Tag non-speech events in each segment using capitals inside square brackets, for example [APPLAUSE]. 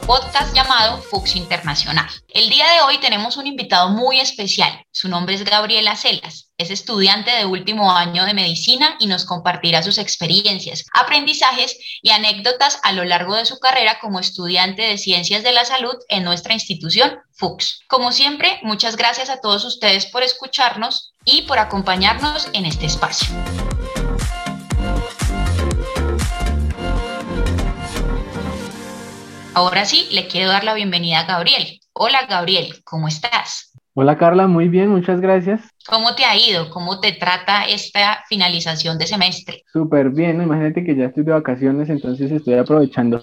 podcast llamado Fuchs Internacional. El día de hoy tenemos un invitado muy especial. Su nombre es Gabriela Celas. Es estudiante de último año de medicina y nos compartirá sus experiencias, aprendizajes y anécdotas a lo largo de su carrera como estudiante de ciencias de la salud en nuestra institución Fuchs. Como siempre, muchas gracias a todos ustedes por escucharnos y por acompañarnos en este espacio. Ahora sí, le quiero dar la bienvenida a Gabriel. Hola Gabriel, ¿cómo estás? Hola Carla, muy bien, muchas gracias. ¿Cómo te ha ido? ¿Cómo te trata esta finalización de semestre? Súper bien, imagínate que ya estoy de vacaciones, entonces estoy aprovechando.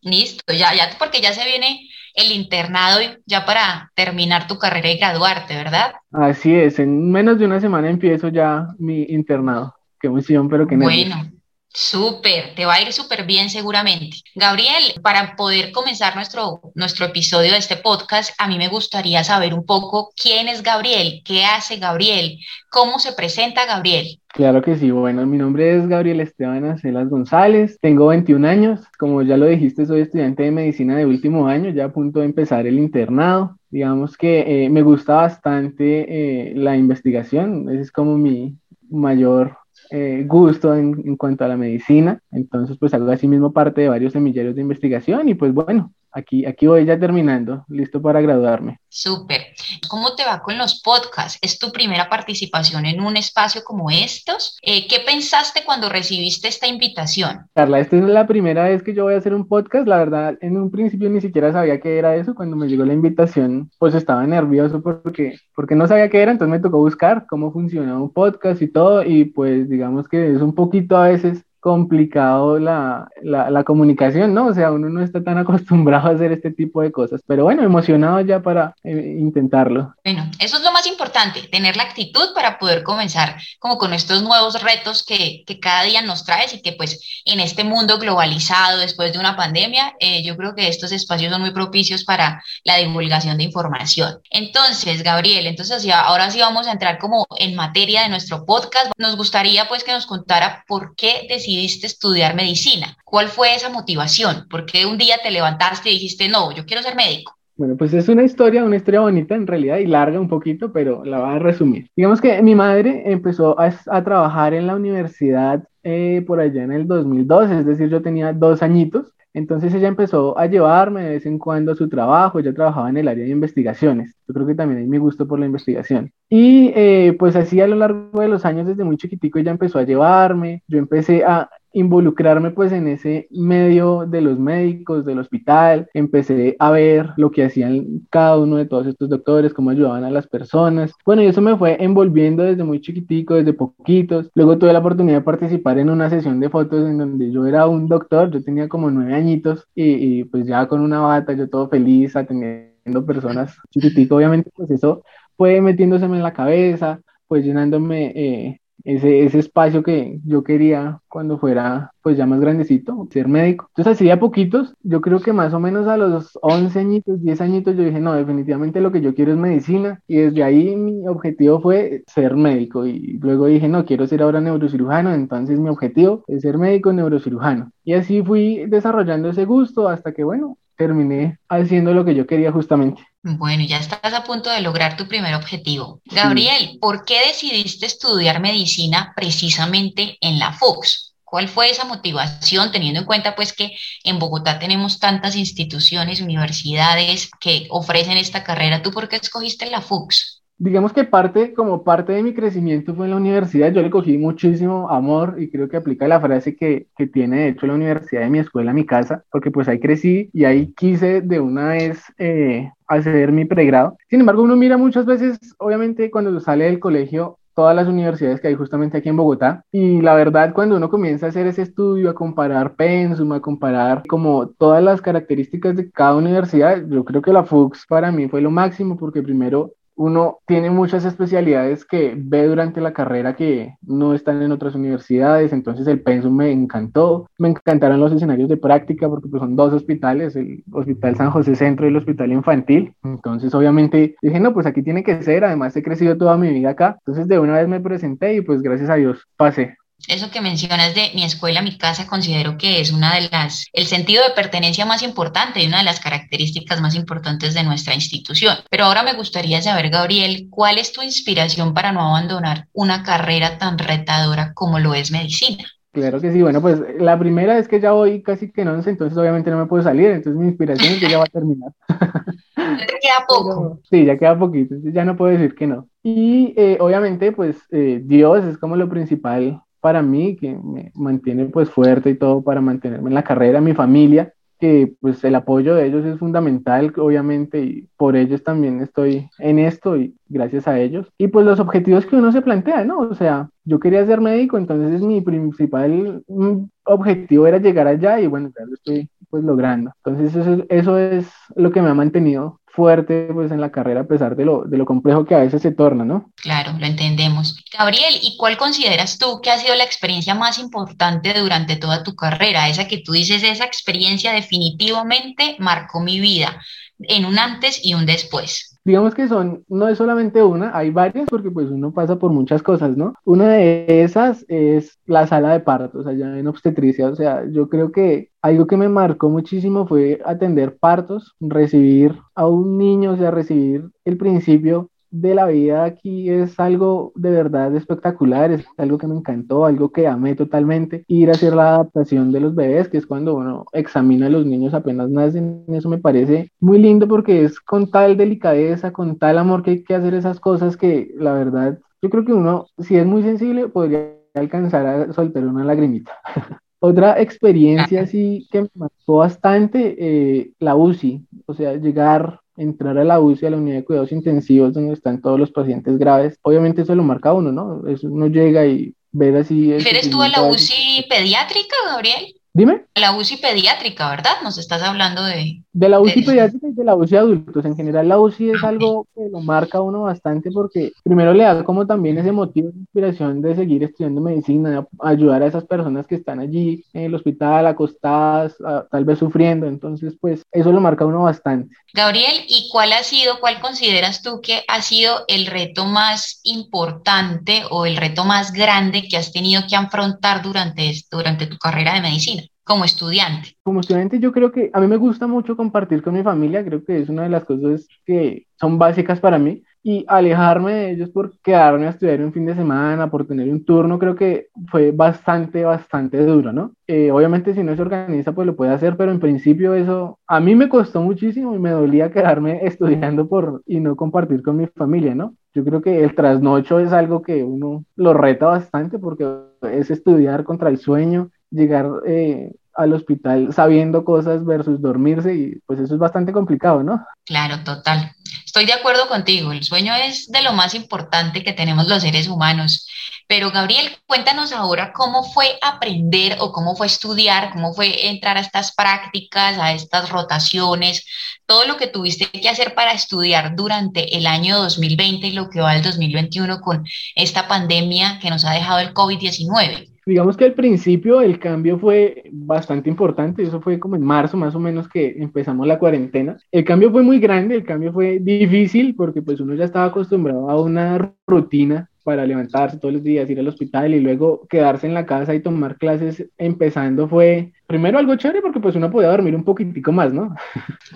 Listo, ya, ya, porque ya se viene el internado ya para terminar tu carrera y graduarte, ¿verdad? Así es, en menos de una semana empiezo ya mi internado. Qué emoción, pero qué nervios. Bueno, Súper, te va a ir súper bien seguramente. Gabriel, para poder comenzar nuestro, nuestro episodio de este podcast, a mí me gustaría saber un poco quién es Gabriel, qué hace Gabriel, cómo se presenta Gabriel. Claro que sí, bueno, mi nombre es Gabriel Esteban Acelas González, tengo 21 años, como ya lo dijiste, soy estudiante de medicina de último año, ya a punto de empezar el internado. Digamos que eh, me gusta bastante eh, la investigación, es como mi mayor eh, gusto en, en, cuanto a la medicina, entonces pues hago así mismo parte de varios semilleros de investigación y pues bueno, aquí, aquí voy ya terminando, listo para graduarme. Súper. ¿Cómo te va con los podcasts? ¿Es tu primera participación en un espacio como estos? Eh, ¿Qué pensaste cuando recibiste esta invitación? Carla, esta es la primera vez que yo voy a hacer un podcast. La verdad, en un principio ni siquiera sabía qué era eso. Cuando me llegó la invitación, pues estaba nervioso porque, porque no sabía qué era, entonces me tocó buscar cómo funcionaba un podcast y todo. Y pues digamos que es un poquito a veces complicado la, la, comunicación, ¿no? O sea, uno no está tan [LAUGHS] acostumbrado a hacer este tipo de cosas, pero bueno, emocionado ya para eh, intentarlo. Bueno, eso es lo más importante, tener la actitud para poder comenzar como con estos nuevos retos que, que cada día nos traes y que pues en este mundo globalizado después de una pandemia, eh, yo creo que estos espacios son muy propicios para la divulgación de información. Entonces, Gabriel, entonces ya, ahora sí vamos a entrar como en materia de nuestro podcast. Nos gustaría pues que nos contara por qué decidiste decidiste estudiar medicina? ¿Cuál fue esa motivación? ¿Por qué un día te levantaste y dijiste, no, yo quiero ser médico? Bueno, pues es una historia, una historia bonita en realidad y larga un poquito, pero la voy a resumir. Digamos que mi madre empezó a, a trabajar en la universidad eh, por allá en el 2012, es decir, yo tenía dos añitos. Entonces ella empezó a llevarme de vez en cuando a su trabajo, ella trabajaba en el área de investigaciones, yo creo que también hay mi gusto por la investigación. Y eh, pues así a lo largo de los años, desde muy chiquitico, ella empezó a llevarme, yo empecé a involucrarme pues en ese medio de los médicos, del hospital, empecé a ver lo que hacían cada uno de todos estos doctores, cómo ayudaban a las personas. Bueno, y eso me fue envolviendo desde muy chiquitico, desde poquitos. Luego tuve la oportunidad de participar en una sesión de fotos en donde yo era un doctor, yo tenía como nueve añitos y, pues ya con una bata, yo todo feliz atendiendo personas chiquitico, obviamente pues eso fue metiéndoseme en la cabeza, pues llenándome eh, ese, ese espacio que yo quería cuando fuera pues ya más grandecito, ser médico. Entonces así a poquitos, yo creo que más o menos a los 11 añitos, 10 añitos, yo dije, no, definitivamente lo que yo quiero es medicina y desde ahí mi objetivo fue ser médico y luego dije, no, quiero ser ahora neurocirujano, entonces mi objetivo es ser médico neurocirujano. Y así fui desarrollando ese gusto hasta que, bueno, terminé haciendo lo que yo quería justamente. Bueno, ya estás a punto de lograr tu primer objetivo. Gabriel, ¿por qué decidiste estudiar medicina precisamente en la Fox? ¿Cuál fue esa motivación, teniendo en cuenta pues que en Bogotá tenemos tantas instituciones, universidades que ofrecen esta carrera? ¿Tú por qué escogiste la FUX? Digamos que parte, como parte de mi crecimiento fue en la universidad, yo le cogí muchísimo amor y creo que aplica la frase que, que tiene de hecho la universidad de mi escuela, mi casa, porque pues ahí crecí y ahí quise de una vez eh, hacer mi pregrado. Sin embargo, uno mira muchas veces, obviamente cuando sale del colegio, todas las universidades que hay justamente aquí en Bogotá. Y la verdad, cuando uno comienza a hacer ese estudio, a comparar pensum, a comparar como todas las características de cada universidad, yo creo que la FUX para mí fue lo máximo porque primero uno tiene muchas especialidades que ve durante la carrera que no están en otras universidades, entonces el pensum me encantó, me encantaron los escenarios de práctica porque pues son dos hospitales, el Hospital San José Centro y el Hospital Infantil, entonces obviamente dije, no, pues aquí tiene que ser, además he crecido toda mi vida acá, entonces de una vez me presenté y pues gracias a Dios pasé. Eso que mencionas de mi escuela, mi casa, considero que es una de las, el sentido de pertenencia más importante y una de las características más importantes de nuestra institución. Pero ahora me gustaría saber, Gabriel, ¿cuál es tu inspiración para no abandonar una carrera tan retadora como lo es medicina? Claro que sí, bueno, pues la primera es que ya voy casi que no, entonces obviamente no me puedo salir, entonces mi inspiración es que ya va a terminar. [LAUGHS] Queda poco. sí, ya queda poquito, ya no puedo decir que no. Y eh, obviamente, pues eh, Dios es como lo principal para mí, que me mantiene pues fuerte y todo para mantenerme en la carrera, mi familia, que pues el apoyo de ellos es fundamental, obviamente, y por ellos también estoy en esto y gracias a ellos. Y pues los objetivos que uno se plantea, ¿no? O sea, yo quería ser médico, entonces mi principal mm, objetivo era llegar allá y bueno, ya lo estoy pues logrando. Entonces eso, eso es lo que me ha mantenido fuerte pues en la carrera a pesar de lo, de lo complejo que a veces se torna, ¿no? Claro, lo entendemos. Gabriel, ¿y cuál consideras tú que ha sido la experiencia más importante durante toda tu carrera? Esa que tú dices, esa experiencia definitivamente marcó mi vida en un antes y un después digamos que son, no es solamente una, hay varias porque pues uno pasa por muchas cosas, ¿no? Una de esas es la sala de partos allá en obstetricia, o sea, yo creo que algo que me marcó muchísimo fue atender partos, recibir a un niño, o sea, recibir el principio de la vida aquí es algo de verdad espectacular, es algo que me encantó, algo que amé totalmente. Ir a hacer la adaptación de los bebés, que es cuando uno examina a los niños apenas nacen, eso me parece muy lindo porque es con tal delicadeza, con tal amor que hay que hacer esas cosas que la verdad, yo creo que uno, si es muy sensible, podría alcanzar a soltar una lagrimita. [LAUGHS] Otra experiencia [LAUGHS] así que me marcó bastante, eh, la UCI, o sea, llegar entrar a la UCI, a la unidad de cuidados intensivos, donde están todos los pacientes graves, obviamente eso lo marca uno, ¿no? Eso uno llega y ver así... ¿Eres tú a la UCI pediátrica, Gabriel? Dime. La UCI pediátrica, ¿verdad? Nos estás hablando de... De la UCI pediátrica y de la UCI adultos. En general, la UCI es algo que lo marca uno bastante porque primero le da como también ese motivo de inspiración de seguir estudiando medicina, de ayudar a esas personas que están allí en el hospital, acostadas, tal vez sufriendo. Entonces, pues eso lo marca uno bastante. Gabriel, ¿y cuál ha sido, cuál consideras tú que ha sido el reto más importante o el reto más grande que has tenido que afrontar durante, durante tu carrera de medicina? Como estudiante? Como estudiante yo creo que a mí me gusta mucho compartir con mi familia, creo que es una de las cosas que son básicas para mí y alejarme de ellos por quedarme a estudiar un fin de semana, por tener un turno, creo que fue bastante, bastante duro, ¿no? Eh, obviamente si no se organiza pues lo puede hacer, pero en principio eso a mí me costó muchísimo y me dolía quedarme [LAUGHS] estudiando por y no compartir con mi familia, ¿no? Yo creo que el trasnocho es algo que uno lo reta bastante porque es estudiar contra el sueño, llegar eh, al hospital sabiendo cosas versus dormirse y pues eso es bastante complicado, ¿no? Claro, total. Estoy de acuerdo contigo, el sueño es de lo más importante que tenemos los seres humanos. Pero Gabriel, cuéntanos ahora cómo fue aprender o cómo fue estudiar, cómo fue entrar a estas prácticas, a estas rotaciones, todo lo que tuviste que hacer para estudiar durante el año 2020 y lo que va al 2021 con esta pandemia que nos ha dejado el COVID-19 digamos que al principio el cambio fue bastante importante, eso fue como en marzo más o menos que empezamos la cuarentena. El cambio fue muy grande, el cambio fue difícil porque pues uno ya estaba acostumbrado a una rutina para levantarse todos los días, ir al hospital y luego quedarse en la casa y tomar clases empezando fue primero algo chévere porque pues uno podía dormir un poquitico más, ¿no?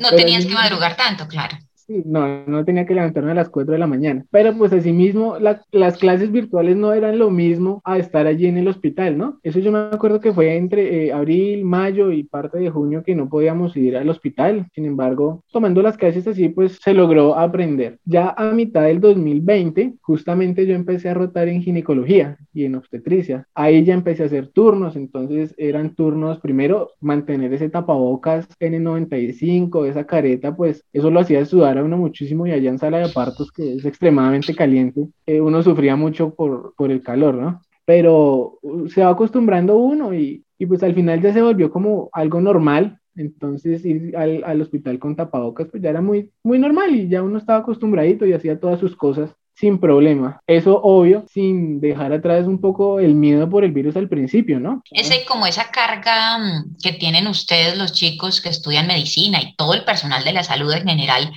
No tenías que madrugar tanto, claro no, no tenía que levantarme a las 4 de la mañana. Pero pues asimismo, la, las clases virtuales no eran lo mismo a estar allí en el hospital, ¿no? Eso yo me acuerdo que fue entre eh, abril, mayo y parte de junio que no podíamos ir al hospital. Sin embargo, tomando las clases así, pues se logró aprender. Ya a mitad del 2020, justamente yo empecé a rotar en ginecología y en obstetricia. Ahí ya empecé a hacer turnos, entonces eran turnos, primero mantener ese tapabocas N95, esa careta, pues eso lo hacía sudar uno muchísimo y allá en sala de partos, que es extremadamente caliente, eh, uno sufría mucho por, por el calor, ¿no? Pero uh, se va acostumbrando uno y, y pues al final ya se volvió como algo normal, entonces ir al, al, hospital con tapabocas pues ya era muy, muy normal y ya uno estaba acostumbradito y hacía todas sus cosas sin problema. Eso obvio, sin dejar atrás un poco el miedo por el virus al principio, ¿no? Ese como esa carga mm, que tienen ustedes los chicos que estudian medicina y todo el personal de la salud en general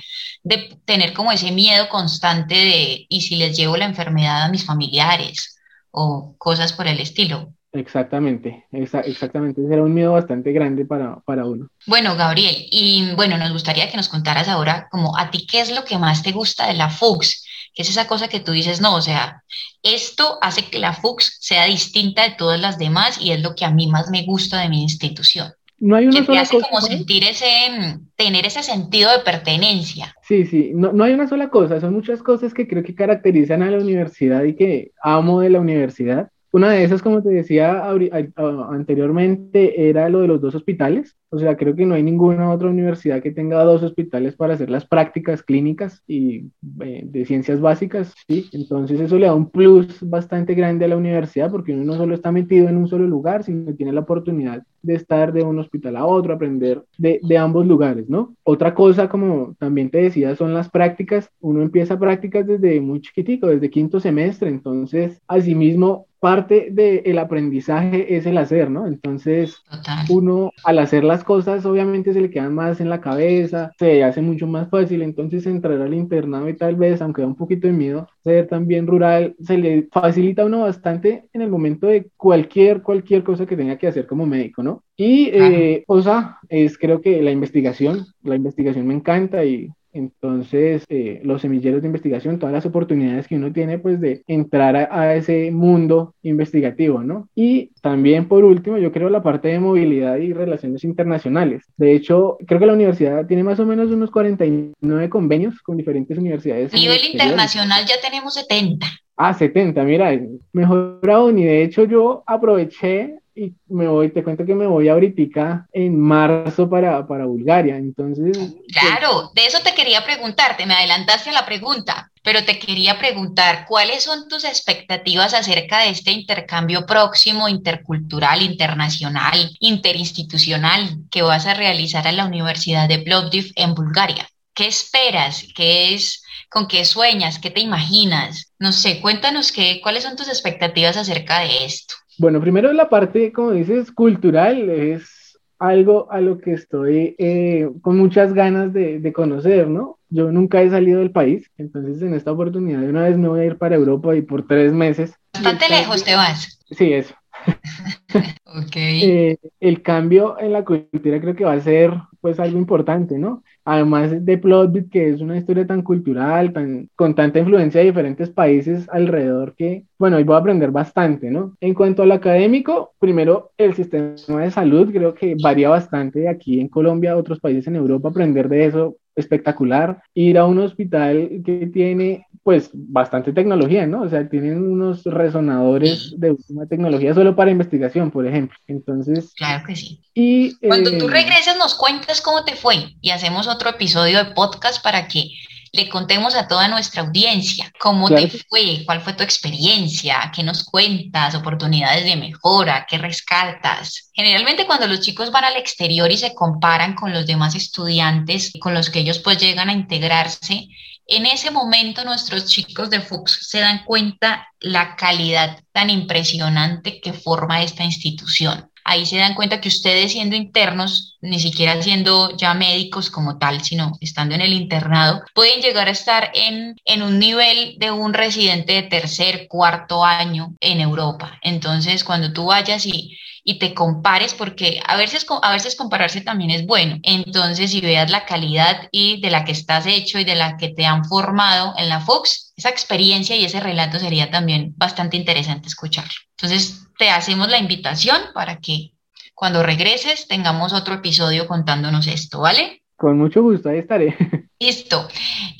de tener como ese miedo constante de y si les llevo la enfermedad a mis familiares o cosas por el estilo. Exactamente, exactamente. Ese era un miedo bastante grande para, para uno. Bueno, Gabriel, y bueno, nos gustaría que nos contaras ahora como a ti qué es lo que más te gusta de la FUX, que es esa cosa que tú dices, no, o sea, esto hace que la FUX sea distinta de todas las demás y es lo que a mí más me gusta de mi institución. No hay una que te hace como sentir ese, tener ese sentido de pertenencia. Sí, sí, no, no hay una sola cosa, son muchas cosas que creo que caracterizan a la universidad y que amo de la universidad. Una de esas, como te decía anteriormente, era lo de los dos hospitales. O sea, creo que no hay ninguna otra universidad que tenga dos hospitales para hacer las prácticas clínicas y eh, de ciencias básicas, ¿sí? Entonces eso le da un plus bastante grande a la universidad porque uno no solo está metido en un solo lugar, sino tiene la oportunidad de estar de un hospital a otro, aprender de, de ambos lugares, ¿no? Otra cosa, como también te decía, son las prácticas. Uno empieza prácticas desde muy chiquitico, desde quinto semestre, entonces, asimismo, parte del aprendizaje es el hacer, ¿no? Entonces, uno al hacer las cosas obviamente se le quedan más en la cabeza, se hace mucho más fácil, entonces entrar al internado y tal vez, aunque da un poquito de miedo, ser también rural, se le facilita a uno bastante en el momento de cualquier, cualquier cosa que tenga que hacer como médico, ¿no? Y, eh, o sea, es creo que la investigación, la investigación me encanta y entonces, eh, los semilleros de investigación, todas las oportunidades que uno tiene, pues, de entrar a, ese mundo investigativo, ¿no? Y también, por último, yo creo la parte de movilidad y relaciones internacionales. De hecho, creo que la universidad tiene más o menos unos 49 convenios con diferentes universidades. A nivel internacional ya tenemos 70. Ah, 70, mira, mejor aún. Y de hecho yo aproveché y me voy, te cuento que me voy ahorita en marzo para, para Bulgaria, entonces... Pues, claro, de eso te quería preguntarte, me adelantaste a la pregunta, pero te quería preguntar, ¿cuáles son tus expectativas acerca de este intercambio próximo, intercultural, internacional, interinstitucional que vas a realizar en la Universidad de Plovdiv en Bulgaria? ¿Qué esperas? ¿Qué es, con qué sueñas? ¿Qué te imaginas? No sé, cuéntanos qué, cuáles son tus expectativas acerca de esto. Bueno, primero la parte, como dices, cultural, es algo a lo que estoy eh, con muchas ganas de, conocer, ¿no? Yo nunca he salido del país, entonces en esta oportunidad de una vez me voy a ir para Europa y por tres meses. Bastante lejos te vas. Sí, eso. [LAUGHS] ok. Eh, el cambio en la cultura creo que va a ser pues algo importante, ¿no? Además de Plotbit, que es una historia tan cultural, tan, con tanta influencia de diferentes países alrededor que, bueno, hoy voy a aprender bastante, ¿no? En cuanto al académico, primero el sistema de salud creo que varía bastante aquí en Colombia, a otros países en Europa, aprender de eso espectacular. Ir a un hospital que tiene pues bastante tecnología, ¿no? O sea, tienen unos resonadores de última tecnología solo para investigación, por ejemplo. Entonces... Claro que sí. Y, Cuando tú eh, regreses nos cuentas cómo te fue y hacemos otro episodio de podcast para que le contemos a toda nuestra audiencia cómo te fue, cuál fue tu experiencia, qué nos cuentas, oportunidades de mejora, qué rescatas. Generalmente cuando los chicos van al exterior y se comparan con los demás estudiantes con los que ellos pues llegan a integrarse, en ese momento nuestros chicos de Fuchs se dan cuenta la calidad tan impresionante que forma esta institución ahí se dan cuenta que ustedes siendo internos, ni siquiera siendo ya médicos como tal, sino estando en el internado, pueden llegar a estar en, en un nivel de un residente de tercer, cuarto año en Europa. Entonces, cuando tú vayas y y te compares, porque a veces, a veces compararse también es bueno. Entonces, si veas la calidad y de la que estás hecho y de la que te han formado en la Fox, esa experiencia y ese relato sería también bastante interesante escucharlo. Entonces, te hacemos la invitación para que cuando regreses tengamos otro episodio contándonos esto, ¿vale? Con mucho gusto, ahí estaré. [LAUGHS] Listo.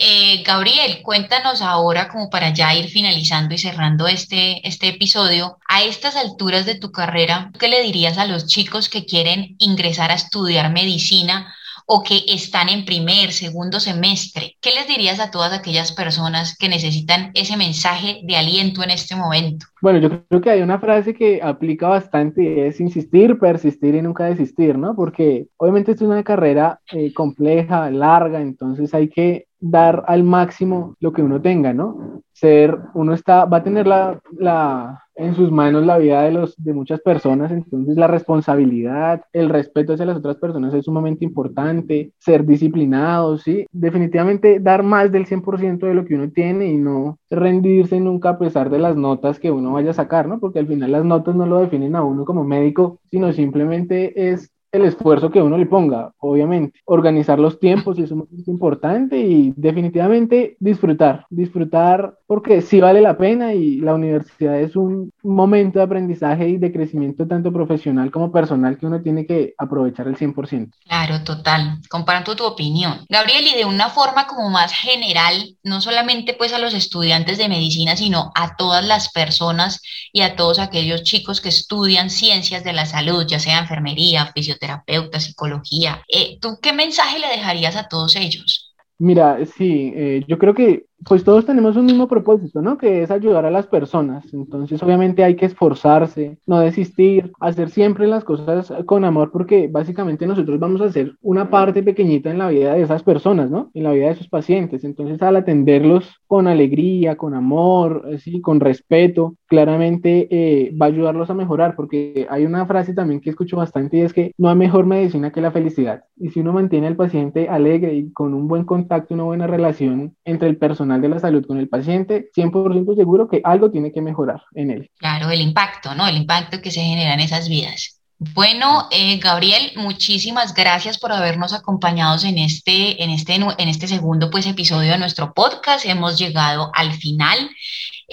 Eh, Gabriel, cuéntanos ahora, como para ya ir finalizando y cerrando este, este episodio, a estas alturas de tu carrera, ¿qué le dirías a los chicos que quieren ingresar a estudiar medicina o que están en primer, segundo semestre? ¿Qué les dirías a todas aquellas personas que necesitan ese mensaje de aliento en este momento? Bueno, yo creo que hay una frase que aplica bastante es insistir, persistir y nunca desistir, ¿no? Porque obviamente es una carrera eh, compleja, larga, entonces hay que dar al máximo lo que uno tenga, ¿no? Ser, uno está, va a tener la, la, en sus manos la vida de, los, de muchas personas, entonces la responsabilidad, el respeto hacia las otras personas es sumamente importante, ser disciplinado, ¿sí? Definitivamente dar más del 100% de lo que uno tiene y no rendirse nunca a pesar de las notas que uno vaya a sacar, ¿no? Porque al final las notas no lo definen a uno como médico, sino simplemente es el esfuerzo que uno le ponga, obviamente. Organizar los tiempos es muy importante y definitivamente disfrutar, disfrutar porque sí vale la pena y la universidad es un momento de aprendizaje y de crecimiento tanto profesional como personal que uno tiene que aprovechar el 100%. Claro, total. Comparto tu opinión. Gabriel, y de una forma como más general, no solamente pues a los estudiantes de medicina, sino a todas las personas y a todos aquellos chicos que estudian ciencias de la salud, ya sea enfermería, fisioterapia, terapeuta, psicología. Eh, ¿Tú qué mensaje le dejarías a todos ellos? Mira, sí, eh, yo creo que pues todos tenemos un mismo propósito, ¿no? Que es ayudar a las personas. Entonces, obviamente hay que esforzarse, no desistir, hacer siempre las cosas con amor, porque básicamente nosotros vamos a hacer una parte pequeñita en la vida de esas personas, ¿no? En la vida de esos pacientes. Entonces, al atenderlos con alegría, con amor, así, con respeto, claramente eh, va a ayudarlos a mejorar, porque hay una frase también que escucho bastante y es que no hay mejor medicina que la felicidad. Y si uno mantiene al paciente alegre y con un buen contacto, una buena relación entre el personal, de la salud con el paciente, 100% seguro que algo tiene que mejorar en él. Claro, el impacto, ¿no? El impacto que se genera en esas vidas. Bueno, eh, Gabriel, muchísimas gracias por habernos acompañado en este, en este, en este segundo pues, episodio de nuestro podcast. Hemos llegado al final.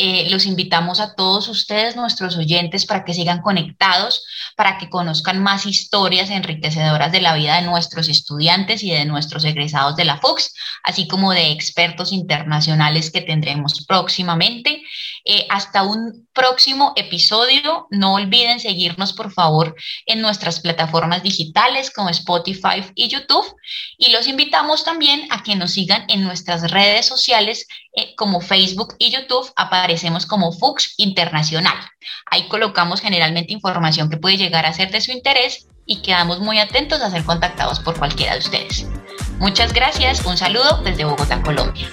Eh, los invitamos a todos ustedes, nuestros oyentes, para que sigan conectados, para que conozcan más historias enriquecedoras de la vida de nuestros estudiantes y de nuestros egresados de la FUX, así como de expertos internacionales que tendremos próximamente. Eh, hasta un próximo episodio. No olviden seguirnos, por favor, en nuestras plataformas digitales como Spotify y YouTube. Y los invitamos también a que nos sigan en nuestras redes sociales eh, como Facebook y YouTube. Aparecemos como Fux Internacional. Ahí colocamos generalmente información que puede llegar a ser de su interés y quedamos muy atentos a ser contactados por cualquiera de ustedes. Muchas gracias, un saludo desde Bogotá, Colombia.